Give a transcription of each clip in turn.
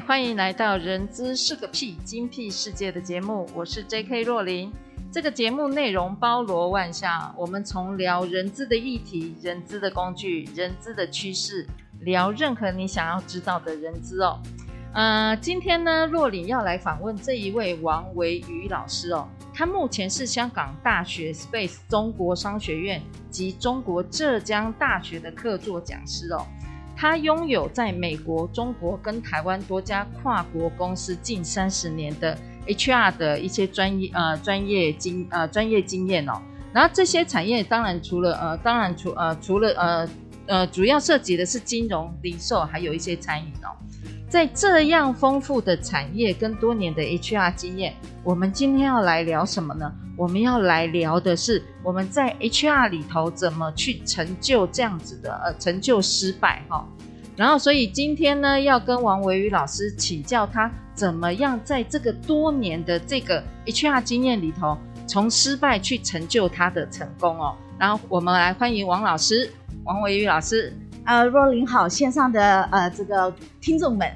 欢迎来到《人资是个屁精辟世界》的节目，我是 J.K. 若琳。这个节目内容包罗万象，我们从聊人资的议题、人资的工具、人资的趋势，聊任何你想要知道的人资哦。呃，今天呢，若琳要来访问这一位王维宇老师哦，他目前是香港大学 Space 中国商学院及中国浙江大学的客座讲师哦。他拥有在美国、中国跟台湾多家跨国公司近三十年的 HR 的一些专业呃专业经呃专业经验哦。然后这些产业当然除了呃当然除呃除了呃呃主要涉及的是金融、零售，还有一些餐饮哦。在这样丰富的产业跟多年的 HR 经验，我们今天要来聊什么呢？我们要来聊的是我们在 HR 里头怎么去成就这样子的呃成就失败哈。然后所以今天呢，要跟王维宇老师请教他怎么样在这个多年的这个 HR 经验里头，从失败去成就他的成功哦。然后我们来欢迎王老师，王维宇老师。呃，若琳好，线上的呃这个听众们，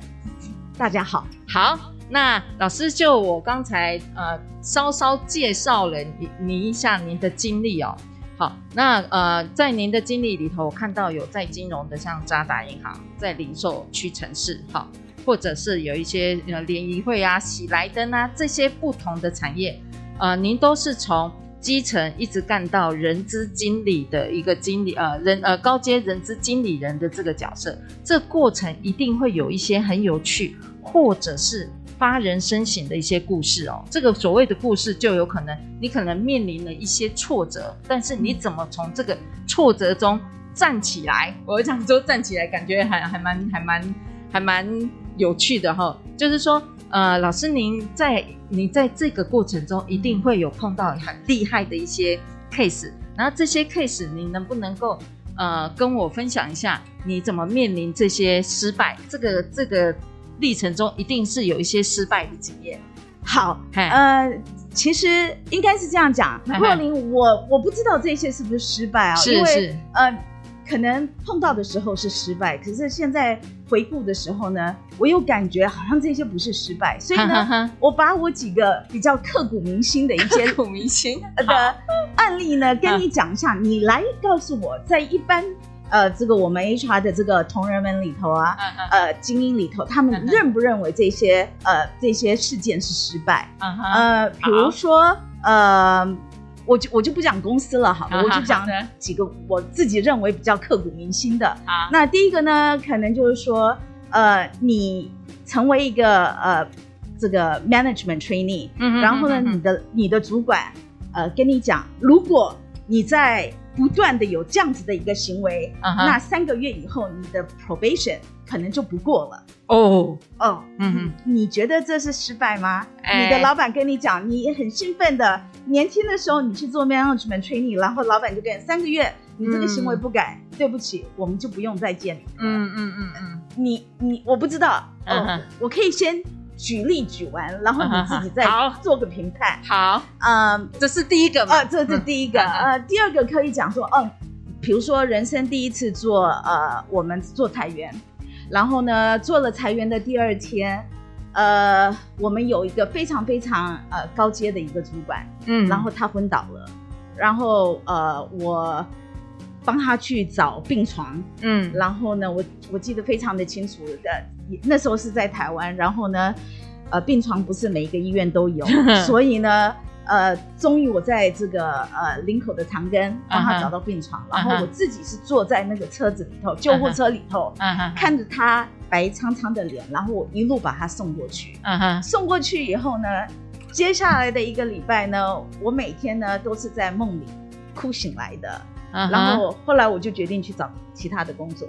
大家好。好，那老师就我刚才呃稍稍介绍了你你一下您的经历哦。好，那呃在您的经历里头，我看到有在金融的，像渣打银行，在零售屈臣氏，好，或者是有一些呃联谊会啊、喜来登啊这些不同的产业，呃，您都是从。基层一直干到人资经理的一个经理，呃，人呃高阶人资经理人的这个角色，这过程一定会有一些很有趣，或者是发人深省的一些故事哦。这个所谓的故事，就有可能你可能面临了一些挫折，但是你怎么从这个挫折中站起来？我讲说站起来，感觉还还蛮还蛮还蛮有趣的哈、哦。就是说。呃，老师，您在你在这个过程中一定会有碰到很厉害的一些 case，然后这些 case 你能不能够呃跟我分享一下，你怎么面临这些失败？这个这个历程中一定是有一些失败的经验。好，呃，其实应该是这样讲，若琳，我我不知道这些是不是失败啊？是是，因为呃。可能碰到的时候是失败，可是现在回顾的时候呢，我又感觉好像这些不是失败，所以呢，我把我几个比较刻骨铭心的一些 刻骨铭心。的案例呢，跟你讲一下，你来告诉我，在一般呃这个我们 HR 的这个同仁们里头啊，呃精英里头，他们认不认为这些呃这些事件是失败？呃，比如说呃。我就我就不讲公司了，好了，好，我就 讲几个我自己认为比较刻骨铭心的。啊，那第一个呢，可能就是说，呃，你成为一个呃这个 management trainee，嗯，然后呢，嗯、你的你的主管呃跟你讲，如果你在不断的有这样子的一个行为，嗯、那三个月以后你的 probation 可能就不过了。哦哦，嗯哼，你觉得这是失败吗？欸、你的老板跟你讲，你很兴奋的，年轻的时候你去做 management training，然后老板就跟你三个月，你这个行为不改，嗯、对不起，我们就不用再见你。嗯嗯嗯嗯，你你我不知道，嗯、哦，我可以先。举例举完，然后你自己再做个评判。好，嗯，这是第一个嘛？呃，这是第一个。呃，第二个可以讲说，嗯，比如说人生第一次做呃，我们做裁员，然后呢，做了裁员的第二天，呃，我们有一个非常非常呃高阶的一个主管，嗯，然后他昏倒了，然后呃，我帮他去找病床，嗯，然后呢，我我记得非常的清楚的。那时候是在台湾，然后呢，呃，病床不是每一个医院都有，所以呢，呃，终于我在这个呃林口的长庚帮他找到病床，uh -huh. 然后我自己是坐在那个车子里头，uh -huh. 救护车里头，uh -huh. 看着他白苍苍的脸，然后我一路把他送过去。Uh. 送过去以后呢，接下来的一个礼拜呢，我每天呢都是在梦里哭醒来的。，uh. 然后后来我就决定去找其他的工作。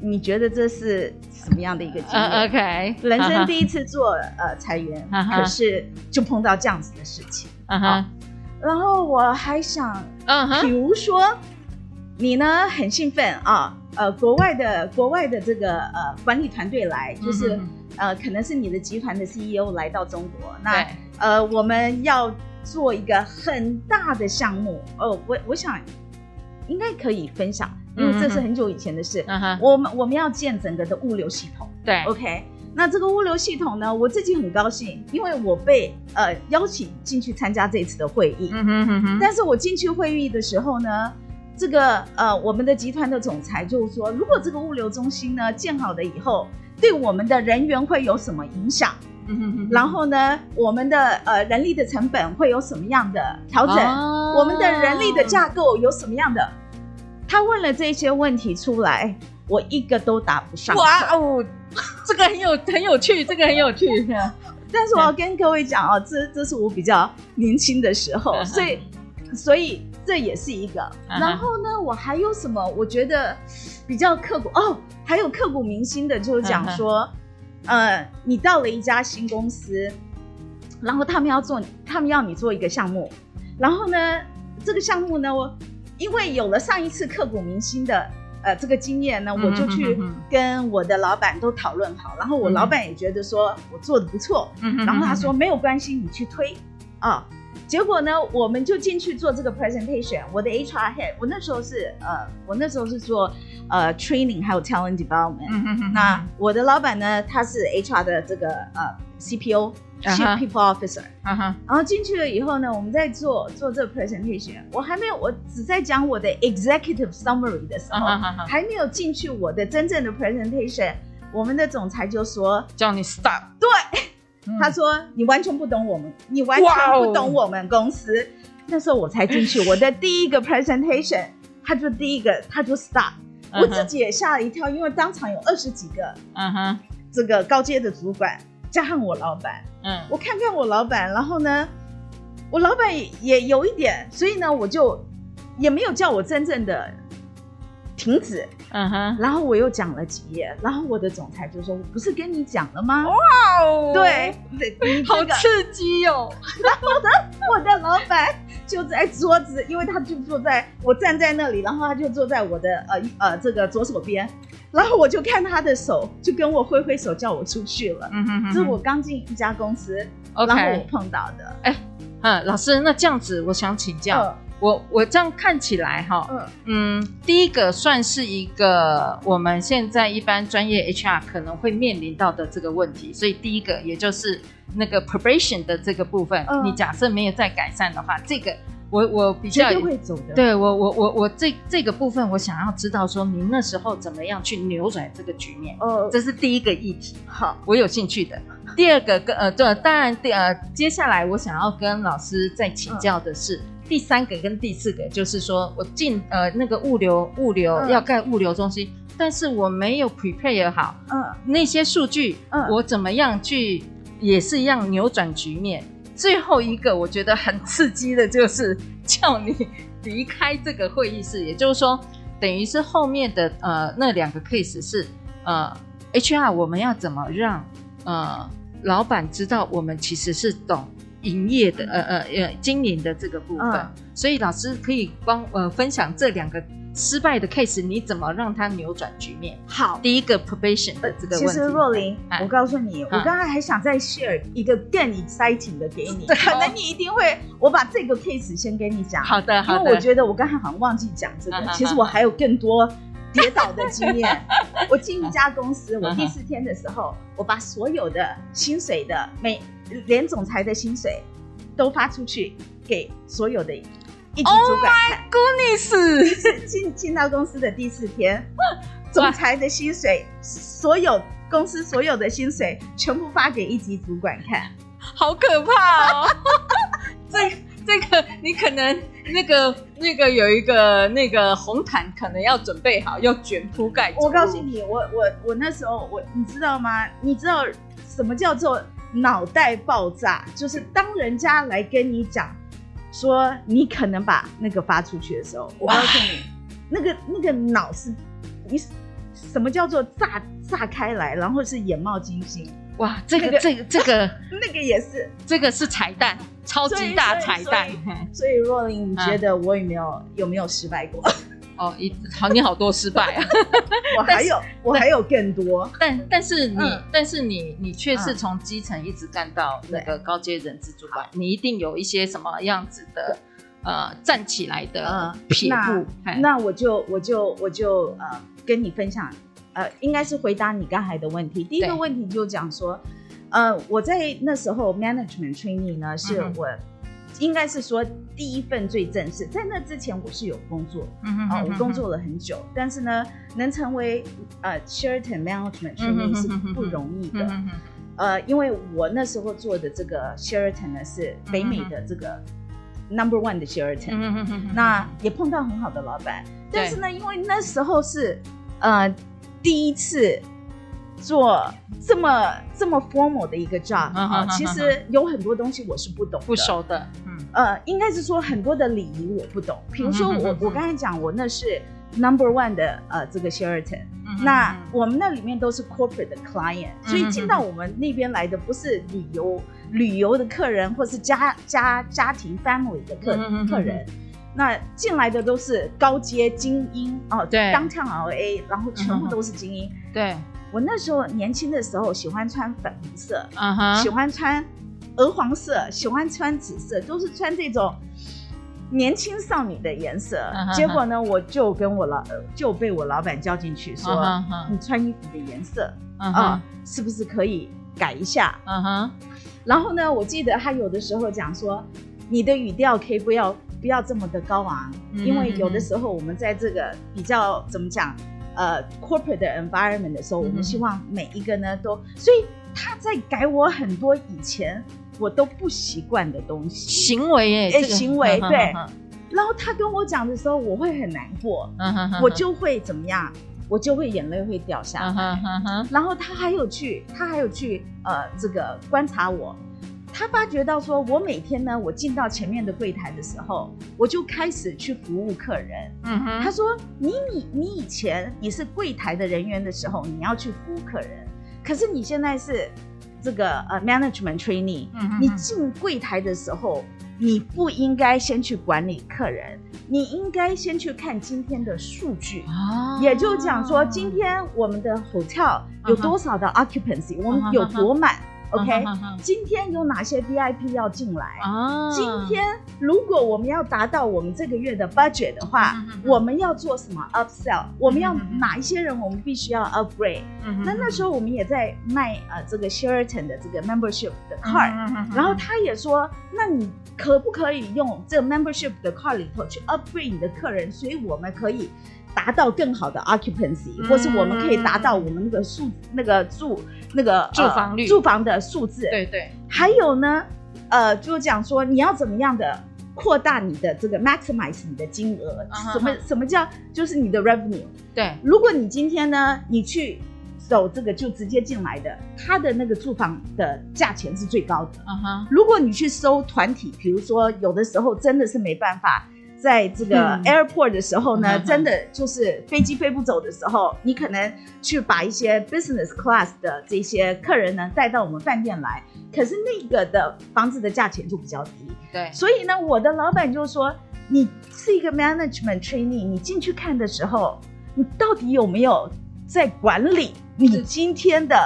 你觉得这是什么样的一个经历？Uh, OK，人生第一次做、uh huh. 呃 裁员，uh huh. 可是就碰到这样子的事情。嗯哼、uh。Huh. 然后我还想，嗯、uh，huh. 比如说你呢很兴奋啊，呃，国外的国外的这个呃管理团队来，就是、uh. 呃可能是你的集团的 CEO 来到中国，那、uh. 呃我们要做一个很大的项目，哦、呃，我我想应该可以分享。因为这是很久以前的事，嗯，我们我们要建整个的物流系统，对，OK，那这个物流系统呢，我自己很高兴，因为我被呃邀请进去参加这次的会议，嗯哼哼哼，但是我进去会议的时候呢，这个呃我们的集团的总裁就是说，如果这个物流中心呢建好了以后，对我们的人员会有什么影响？嗯哼哼，然后呢，我们的呃人力的成本会有什么样的调整？哦，我们的人力的架构有什么样的？他问了这些问题出来，我一个都答不上。哇哦，这个很有很有趣，这个很有趣。但是我要跟各位讲哦，这这是我比较年轻的时候，所以所以这也是一个。然后呢，我还有什么？我觉得比较刻骨哦，还有刻骨铭心的，就是讲说，呃，你到了一家新公司，然后他们要做，他们要你做一个项目，然后呢，这个项目呢，我。因为有了上一次刻骨铭心的呃这个经验呢，我就去跟我的老板都讨论好，然后我老板也觉得说我做的不错，然后他说没有关系，你去推啊。结果呢，我们就进去做这个 presentation。我的 HR head，我那时候是呃，我那时候是做呃 training 还有 talent development。那我的老板呢，他是 HR 的这个呃 CPO。Chief People Officer，、uh huh. 然后进去了以后呢，我们在做做这个 presentation，我还没有，我只在讲我的 executive summary 的时候，uh huh. 还没有进去我的真正的 presentation，我们的总裁就说叫你 stop，对，嗯、他说你完全不懂我们，你完全不懂我们公司。那时候我才进去，我的第一个 presentation，他就第一个他就 stop，、uh huh. 我自己也吓了一跳，因为当场有二十几个，嗯哼、uh，huh. 这个高阶的主管。加上我老板，嗯，我看看我老板，然后呢，我老板也有一点，所以呢，我就也没有叫我真正的停止，嗯哼，然后我又讲了几页，然后我的总裁就说：“我不是跟你讲了吗？”哇哦，对，你好刺激哦！然后呢，我的老板就在桌子，因为他就坐在我站在那里，然后他就坐在我的呃呃这个左手边。然后我就看他的手，就跟我挥挥手叫我出去了。嗯哼哼，这是我刚进一家公司.然后我碰到的。哎，嗯，老师，那这样子，我想请教，呃、我我这样看起来哈，嗯、嗯，第一个算是一个我们现在一般专业 HR 可能会面临到的这个问题，所以第一个也就是那个 probation 的这个部分，呃、你假设没有再改善的话，这个。我我比较会走的，对我我我我这这个部分，我想要知道说，您那时候怎么样去扭转这个局面？哦，这是第一个议题。好，我有兴趣的。第二个跟呃，对，当然第呃，接下来我想要跟老师再请教的是，第三个跟第四个，就是说我进呃那个物流物流要盖物流中心，但是我没有 prepare 好，嗯，那些数据，嗯，我怎么样去也是一样扭转局面？最后一个我觉得很刺激的就是叫你离开这个会议室，也就是说，等于是后面的呃那两个 case 是呃 HR 我们要怎么让呃老板知道我们其实是懂营业的呃呃呃经营的这个部分，嗯、所以老师可以帮呃分享这两个。失败的 case，你怎么让它扭转局面？好，第一个 probation 的这个问题。其实若琳，啊、我告诉你，啊、我刚才还想再 share 一个更 exciting 的给你，可能你一定会，我把这个 case 先跟你讲。好的，好的。因为我觉得我刚才好像忘记讲这个，啊、其实我还有更多跌倒的经验。啊、我进一家公司，我第四天的时候，我把所有的薪水的每连总裁的薪水都发出去给所有的。一级主管看，Oh my goodness！进进到公司的第四天，总裁的薪水，所有公司所有的薪水全部发给一级主管看，好可怕哦！这这个你可能那个那个有一个那个红毯，可能要准备好，要卷铺盖。我告诉你，我我我那时候我你知道吗？你知道什么叫做脑袋爆炸？就是当人家来跟你讲。说你可能把那个发出去的时候，我告诉你，那个那个脑是，你什么叫做炸炸开来，然后是眼冒金星。哇，这个、那个、这个这 个那个也是，这个是彩蛋，超级大彩蛋。所以若琳，你觉得我有没有、嗯、有没有失败过？哦，一好，你好多失败啊！我还有，我还有更多。但但是你，嗯、但是你，你却是从基层一直干到那个高阶人资主管，你一定有一些什么样子的呃站起来的撇步。那那我就我就我就呃跟你分享，呃，应该是回答你刚才的问题。第一个问题就讲说，呃，我在那时候 management training 呢，是我。嗯应该是说第一份最正式，在那之前我是有工作，啊、嗯啊，我工作了很久，但是呢，能成为呃 Sheraton Management Training 是不容易的，嗯、呃，因为我那时候做的这个 Sheraton 呢是北美的这个 Number One 的 Sheraton，、嗯、那也碰到很好的老板，但是呢，因为那时候是呃第一次。做这么这么 formal 的一个 job 啊，其实有很多东西我是不懂的，不熟的，嗯，呃，应该是说很多的礼仪我不懂。比如说我我刚才讲我那是 number one 的呃这个 Sheraton，那我们那里面都是 corporate 的 client，所以进到我们那边来的不是旅游旅游的客人，或是家家家庭 family 的客客人，那进来的都是高阶精英哦，对，downtown LA，然后全部都是精英，对。我那时候年轻的时候喜欢穿粉红色，uh huh. 喜欢穿鹅黄色，喜欢穿紫色，都是穿这种年轻少女的颜色。Uh huh. 结果呢，我就跟我老就被我老板叫进去说：“uh huh. 你穿衣服的颜色啊、uh 是不是可以改一下？”嗯哼然后呢，我记得他有的时候讲说：“你的语调可以不要不要这么的高昂，uh. 因为有的时候我们在这个比较怎么讲？”呃，corporate 的 environment 的时候，我们希望每一个呢都，所以他在改我很多以前我都不习惯的东西，行为哎，行为对。然后他跟我讲的时候，我会很难过，我就会怎么样，我就会眼泪会掉下来。然后他还有去，他还有去呃，这个观察我。他发觉到说，我每天呢，我进到前面的柜台的时候，我就开始去服务客人。嗯哼，他说：“你你你以前你是柜台的人员的时候，你要去服务客人，可是你现在是这个呃 management trainee，嗯哼，你进柜台的时候，你不应该先去管理客人，你应该先去看今天的数据。哦，也就讲说，今天我们的 hotel 有多少的 occupancy，我们有多满。” OK，今天有哪些 VIP 要进来？啊，今天如果我们要达到我们这个月的 budget 的话，我们要做什么 upsell？我们要哪一些人？我们必须要 upgrade？嗯，那那时候我们也在卖啊这个 Sheraton 的这个 membership 的 card，然后他也说，那你可不可以用这个 membership 的 card 里头去 upgrade 你的客人？所以我们可以。达到更好的 occupancy，、嗯、或是我们可以达到我们那个数那个住那个住房率、呃、住房的数字。对对。还有呢，呃，就讲说你要怎么样的扩大你的这个 maximize 你的金额，什么什么叫就是你的 revenue？对。如果你今天呢，你去走这个就直接进来的，他的那个住房的价钱是最高的。嗯哼。如果你去收团体，比如说有的时候真的是没办法。在这个 airport 的时候呢，嗯、真的就是飞机飞不走的时候，嗯、你可能去把一些 business class 的这些客人呢带到我们饭店来，可是那个的房子的价钱就比较低。对，所以呢，我的老板就说，你是一个 management trainee，你进去看的时候，你到底有没有在管理你今天的？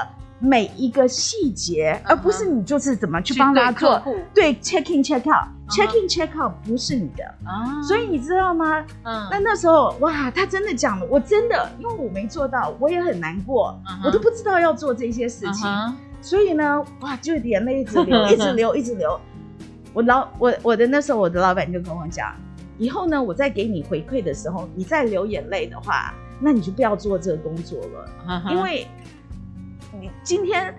每一个细节，而不是你就是怎么去帮他做。对，check in check out，check in check out 不是你的啊。所以你知道吗？嗯。那那时候哇，他真的讲了，我真的因为我没做到，我也很难过，我都不知道要做这些事情。所以呢，哇，就眼泪一直流，一直流，一直流。我老我我的那时候，我的老板就跟我讲，以后呢，我再给你回馈的时候，你再流眼泪的话，那你就不要做这个工作了，因为。你今天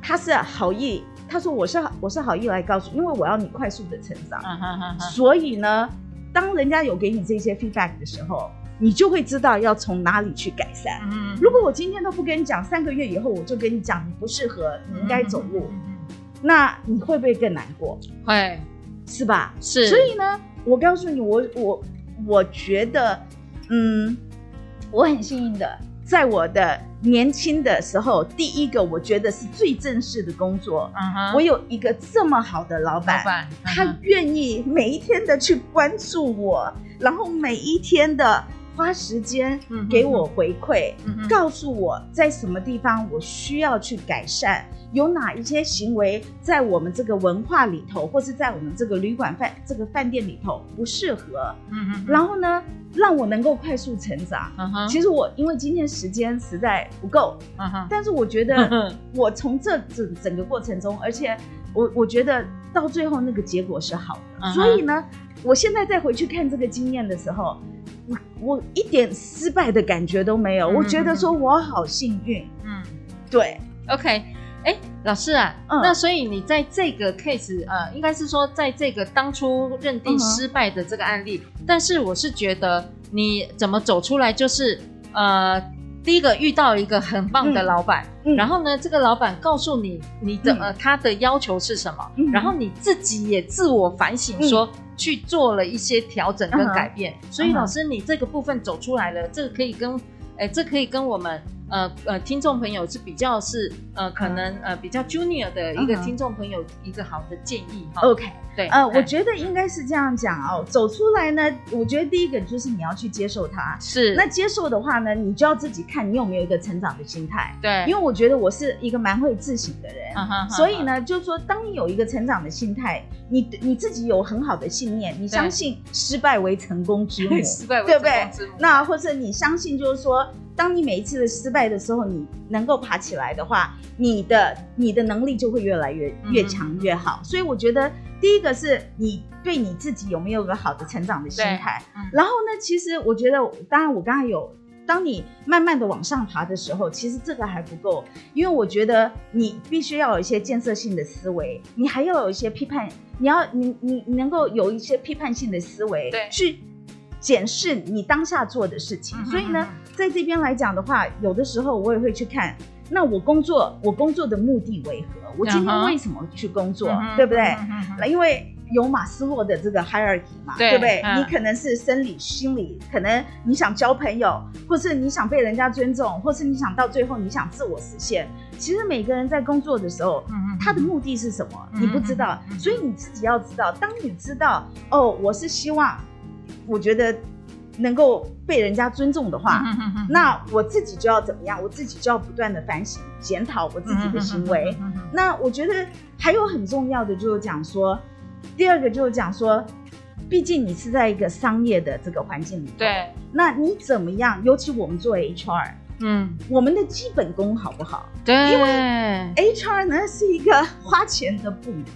他是好意，他说我是我是好意来告诉，因为我要你快速的成长，啊啊啊、所以呢，当人家有给你这些 feedback 的时候，你就会知道要从哪里去改善。嗯、如果我今天都不跟你讲，三个月以后我就跟你讲你不适合，你应该走路，嗯、那你会不会更难过？会，是吧？是。所以呢，我告诉你，我我我觉得嗯，我很幸运的，在我的年轻的时候，第一个我觉得是最正式的工作，嗯哼，我有一个这么好的老板，老板，他愿意每一天的去关注我，然后每一天的。花时间给我回馈，告诉我在什么地方我需要去改善，有哪一些行为在我们这个文化里头，或是在我们这个旅馆饭这个饭店里头不适合。嗯嗯。然后呢，让我能够快速成长。其实我因为今天时间实在不够。但是我觉得我从这整整个过程中，而且我我觉得到最后那个结果是好的。嗯、所以呢，我现在再回去看这个经验的时候。我我一点失败的感觉都没有，嗯、我觉得说我好幸运。嗯，对，OK，哎、欸，老师啊，嗯、那所以你在这个 case，呃，应该是说在这个当初认定失败的这个案例，嗯、但是我是觉得你怎么走出来，就是呃，第一个遇到一个很棒的老板，嗯、然后呢，这个老板告诉你你怎么、嗯、他的要求是什么，嗯、然后你自己也自我反省说。嗯去做了一些调整跟改变，uh. 所以老师，你这个部分走出来了，uh. 这个可以跟，哎，这可以跟我们。呃呃，听众朋友是比较是呃，可能呃比较 junior 的一个听众朋友一个好的建议哈。OK，对，呃，我觉得应该是这样讲哦。走出来呢，我觉得第一个就是你要去接受它。是。那接受的话呢，你就要自己看你有没有一个成长的心态。对。因为我觉得我是一个蛮会自省的人，所以呢，就是说，当你有一个成长的心态，你你自己有很好的信念，你相信失败为成功之母，失败为成功之母。那或者你相信，就是说。当你每一次的失败的时候，你能够爬起来的话，你的你的能力就会越来越越强越好。嗯、所以我觉得第一个是你对你自己有没有个好的成长的心态。嗯、然后呢，其实我觉得，当然我刚才有，当你慢慢的往上爬的时候，其实这个还不够，因为我觉得你必须要有一些建设性的思维，你还要有一些批判，你要你你能够有一些批判性的思维，对，去检视你当下做的事情。所以呢。在这边来讲的话，有的时候我也会去看，那我工作，我工作的目的为何？我今天为什么去工作？Uh. 对不对？那、uh. 因为有马斯洛的这个 hierarchy 嘛，对，对不对？Uh. 你可能是生理、心理，可能你想交朋友，或是你想被人家尊重，或是你想到最后你想自我实现。其实每个人在工作的时候，uh. 他的目的是什么？你不知道，所以你自己要知道。当你知道，哦，我是希望，我觉得。能够被人家尊重的话，那我自己就要怎么样？我自己就要不断的反省、检讨我自己的行为。那我觉得还有很重要的就是讲说，第二个就是讲说，毕竟你是在一个商业的这个环境里头，对，那你怎么样？尤其我们做 HR，嗯，我们的基本功好不好？对，因为 HR 呢是一个花钱的部门。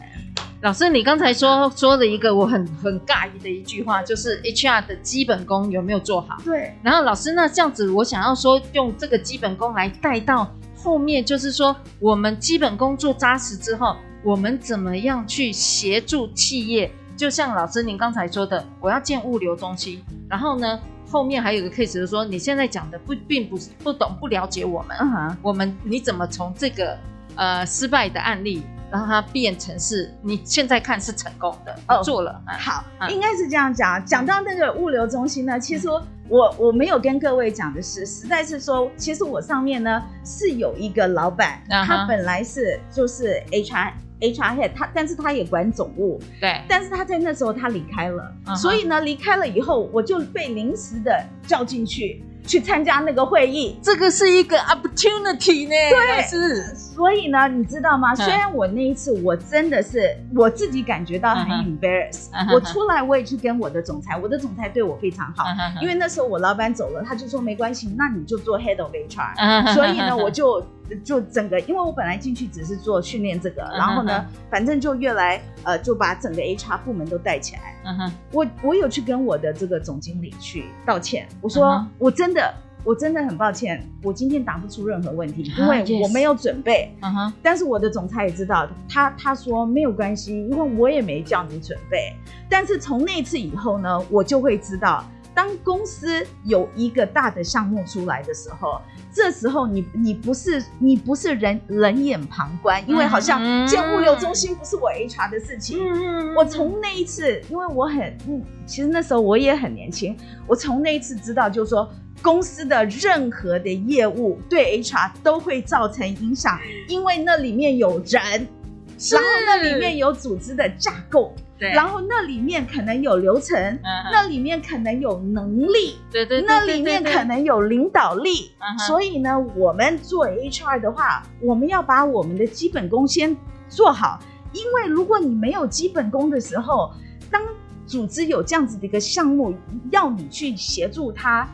老师，你刚才说说了一个我很很尬异的一句话，就是 HR 的基本功有没有做好？对。然后老师，那这样子，我想要说用这个基本功来带到后面，就是说我们基本功做扎实之后，我们怎么样去协助企业？就像老师您刚才说的，我要建物流中心，然后呢，后面还有一个 case 就是说，你现在讲的不并不是不懂不了解我们，嗯哼，我们你怎么从这个呃失败的案例？让它变成是你现在看是成功的哦，做了。嗯、好，嗯、应该是这样讲。讲到那个物流中心呢，其实我我没有跟各位讲的是，实在是说，其实我上面呢是有一个老板，嗯、他本来是就是 HR HR head，他但是他也管总务，对，但是他在那时候他离开了，所以呢离开了以后，我就被临时的叫进去。去参加那个会议，这个是一个 opportunity 呢。对，是。所以呢，你知道吗？虽然我那一次我真的是我自己感觉到很 embarrass，我出来我也去跟我的总裁，我的总裁对我非常好，因为那时候我老板走了，他就说没关系，那你就做 head of HR。所以呢，我就就整个，因为我本来进去只是做训练这个，然后呢，反正就越来呃就把整个 HR 部门都带起来。嗯哼我我有去跟我的这个总经理去道歉，我说我真的。我真的很抱歉，我今天答不出任何问题，因为我没有准备。嗯哼。但是我的总裁也知道，他他说没有关系，因为我也没叫你准备。但是从那次以后呢，我就会知道，当公司有一个大的项目出来的时候，这时候你你不是你不是人冷眼旁观，因为好像建物流中心不是我 HR 的事情。嗯、我从那一次，因为我很嗯，其实那时候我也很年轻，我从那一次知道，就是说公司的任何的业务对 HR 都会造成影响，因为那里面有人，然后那里面有组织的架构。对，然后那里面可能有流程，嗯、那里面可能有能力，对对，那里面可能有领导力。嗯、所以呢，我们做 HR 的话，我们要把我们的基本功先做好。因为如果你没有基本功的时候，当组织有这样子的一个项目要你去协助他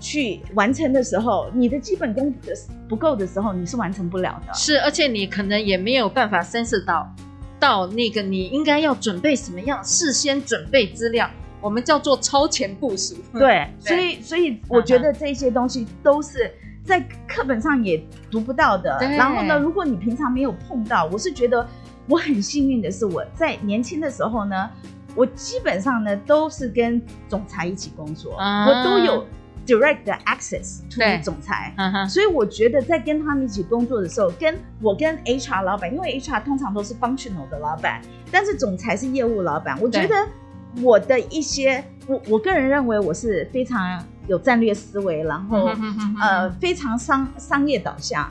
去完成的时候，你的基本功不够的时候，你是完成不了的。是，而且你可能也没有办法 sense 到。到那个你应该要准备什么样？事先准备资料，我们叫做超前部署。对，对 所以所以我觉得这些东西都是在课本上也读不到的。然后呢，如果你平常没有碰到，我是觉得我很幸运的是，我在年轻的时候呢，我基本上呢都是跟总裁一起工作，啊、我都有。Direct access to 总裁，所以我觉得在跟他们一起工作的时候，跟我跟 HR 老板，因为 HR 通常都是 functional 的老板，但是总裁是业务老板。我觉得我的一些，我我个人认为我是非常有战略思维，然后呃非常商商业导向。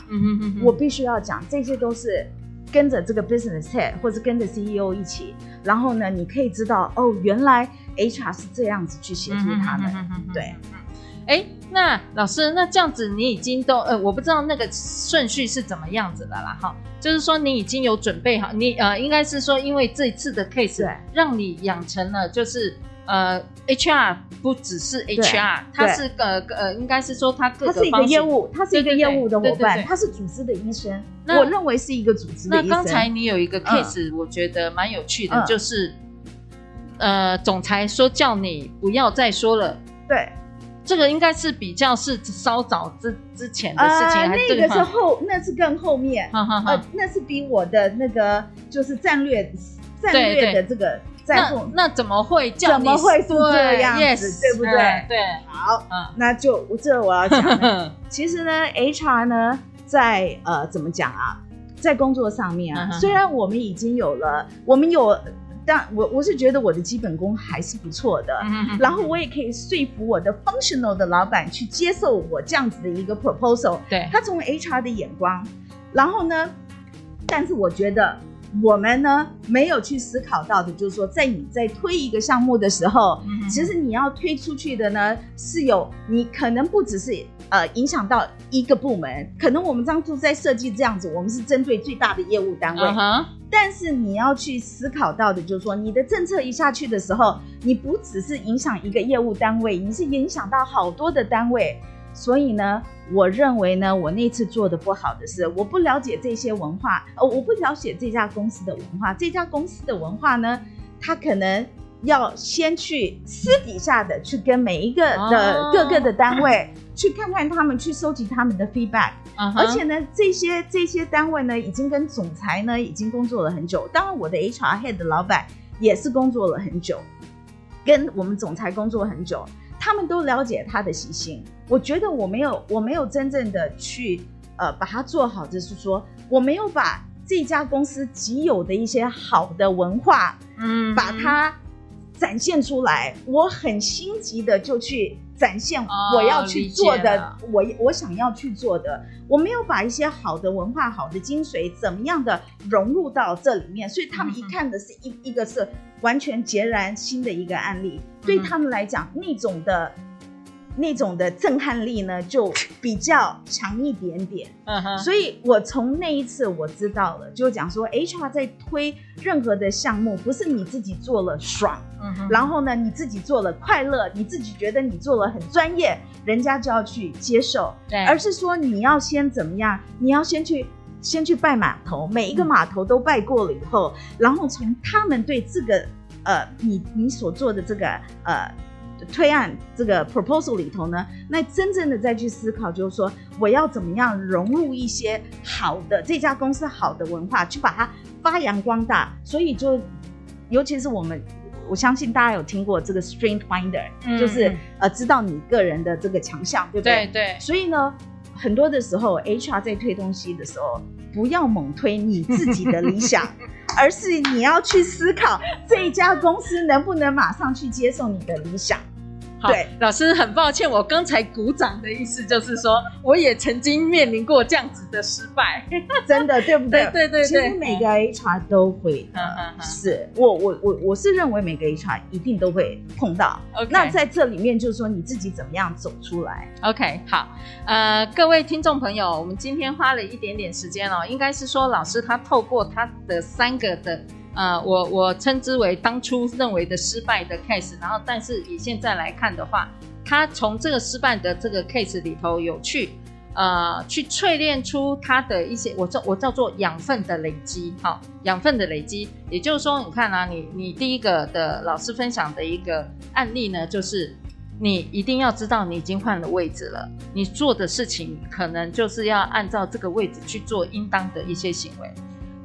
我必须要讲，这些都是跟着这个 business head 或者跟着 CEO 一起，然后呢，你可以知道哦，原来 HR 是这样子去协助他们，对。哎，那老师，那这样子你已经都呃，我不知道那个顺序是怎么样子的啦，哈，就是说你已经有准备好，你呃，应该是说因为这一次的 case 让你养成了，就是呃，HR 不只是 HR，他是个呃，应该是说他各个他是一个业务，他是一个业务的伙伴，他是组织的医生，我认为是一个组织的医生。那刚才你有一个 case，我觉得蛮有趣的，就是呃，总裁说叫你不要再说了，对。这个应该是比较是稍早之之前的事情，呃、还是那个是后，那是更后面，哈哈哈呃，那是比我的那个就是战略战略的这个。那那怎么会怎么会是这样子，对，对不对？对，好，嗯，那就这我要讲。其实呢，HR 呢，在呃怎么讲啊，在工作上面啊，虽然我们已经有了，我们有。但我我是觉得我的基本功还是不错的，然后我也可以说服我的 functional 的老板去接受我这样子的一个 proposal。对，他从 HR 的眼光，然后呢，但是我觉得我们呢没有去思考到的，就是说在你在推一个项目的时候，其实你要推出去的呢是有你可能不只是呃影响到一个部门，可能我们当初在设计这样子，我们是针对最大的业务单位。Uh-huh. 但是你要去思考到的，就是说，你的政策一下去的时候，你不只是影响一个业务单位，你是影响到好多的单位。所以呢，我认为呢，我那次做的不好的是，我不了解这些文化，呃，我不了解这家公司的文化。这家公司的文化呢，它可能要先去私底下的去跟每一个的各个的单位。Oh. 去看看他们，去收集他们的 feedback，、uh -huh. 而且呢，这些这些单位呢，已经跟总裁呢已经工作了很久。当然，我的 HR head 的老板也是工作了很久，跟我们总裁工作很久，他们都了解他的习性。我觉得我没有，我没有真正的去呃把它做好，就是说我没有把这家公司既有的一些好的文化，嗯、uh 把它展现出来。我很心急的就去。展现我要去做的，哦、我我想要去做的，我没有把一些好的文化、好的精髓，怎么样的融入到这里面，所以他们一看的是一、嗯、一个是完全截然新的一个案例，嗯、对他们来讲，那种的。那种的震撼力呢，就比较强一点点。嗯哼，所以我从那一次我知道了，就讲说，HR 在推任何的项目，不是你自己做了爽，嗯哼，然后呢，你自己做了快乐，你自己觉得你做了很专业，人家就要去接受，对，而是说你要先怎么样？你要先去先去拜码头，每一个码头都拜过了以后，嗯、然后从他们对这个呃，你你所做的这个呃。推案这个 proposal 里头呢，那真正的再去思考，就是说我要怎么样融入一些好的这家公司好的文化，去把它发扬光大。所以就，尤其是我们我相信大家有听过这个 Strength Finder，、嗯、就是呃知道你个人的这个强项，对不对？对对。所以呢，很多的时候 HR 在推东西的时候，不要猛推你自己的理想，而是你要去思考这一家公司能不能马上去接受你的理想。好对，老师很抱歉，我刚才鼓掌的意思就是说，我也曾经面临过这样子的失败，真的对不对？对对对，其实每个 HR 都会嗯，嗯、是我我我我是认为每个 HR 一定都会碰到。Okay. 那在这里面就是说你自己怎么样走出来？OK，好，呃，各位听众朋友，我们今天花了一点点时间哦，应该是说老师他透过他的三个的。呃，我我称之为当初认为的失败的 case，然后但是以现在来看的话，他从这个失败的这个 case 里头有去呃去淬炼出他的一些我叫我叫做养分的累积，哈、哦，养分的累积，也就是说，你看啊，你你第一个的老师分享的一个案例呢，就是你一定要知道你已经换了位置了，你做的事情可能就是要按照这个位置去做应当的一些行为。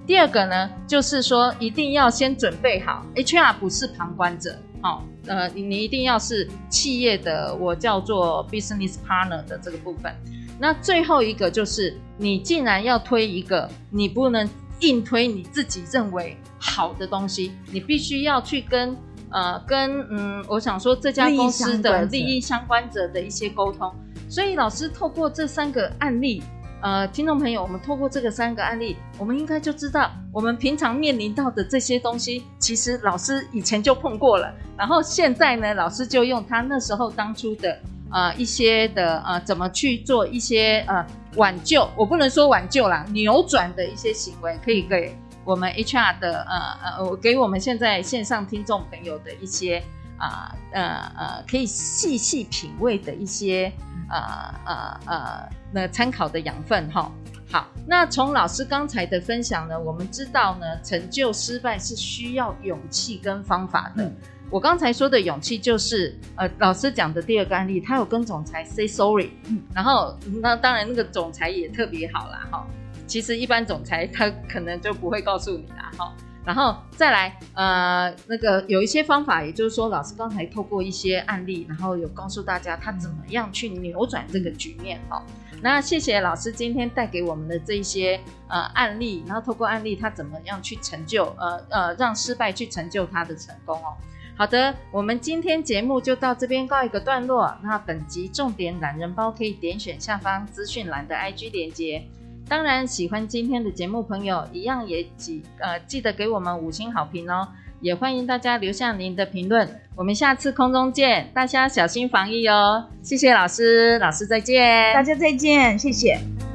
第二个呢，就是说一定要先准备好，HR 不是旁观者，好、哦，呃，你你一定要是企业的，我叫做 business partner 的这个部分。那最后一个就是，你既然要推一个，你不能硬推你自己认为好的东西，你必须要去跟呃跟嗯，我想说这家公司的利益相关者的一些沟通。所以老师透过这三个案例。呃，听众朋友，我们透过这个三个案例，我们应该就知道，我们平常面临到的这些东西，其实老师以前就碰过了。然后现在呢，老师就用他那时候当初的呃一些的呃怎么去做一些呃挽救，我不能说挽救啦，扭转的一些行为，可以给我们 HR 的呃呃，给我们现在线上听众朋友的一些啊呃呃，呃可以细细品味的一些。呃呃呃，那参考的养分哈，好，那从老师刚才的分享呢，我们知道呢，成就失败是需要勇气跟方法的。嗯、我刚才说的勇气就是，呃，老师讲的第二个案例，他有跟总裁 say sorry，嗯，然后那当然那个总裁也特别好啦，哈，其实一般总裁他可能就不会告诉你啦，哈。然后再来，呃，那个有一些方法，也就是说，老师刚才透过一些案例，然后有告诉大家他怎么样去扭转这个局面哦。那谢谢老师今天带给我们的这一些呃案例，然后透过案例他怎么样去成就，呃呃，让失败去成就他的成功哦。好的，我们今天节目就到这边告一个段落。那本集重点懒人包可以点选下方资讯栏的 IG 连接。当然，喜欢今天的节目朋友，一样也记呃记得给我们五星好评哦，也欢迎大家留下您的评论。我们下次空中见，大家小心防疫哦。谢谢老师，老师再见，大家再见，谢谢。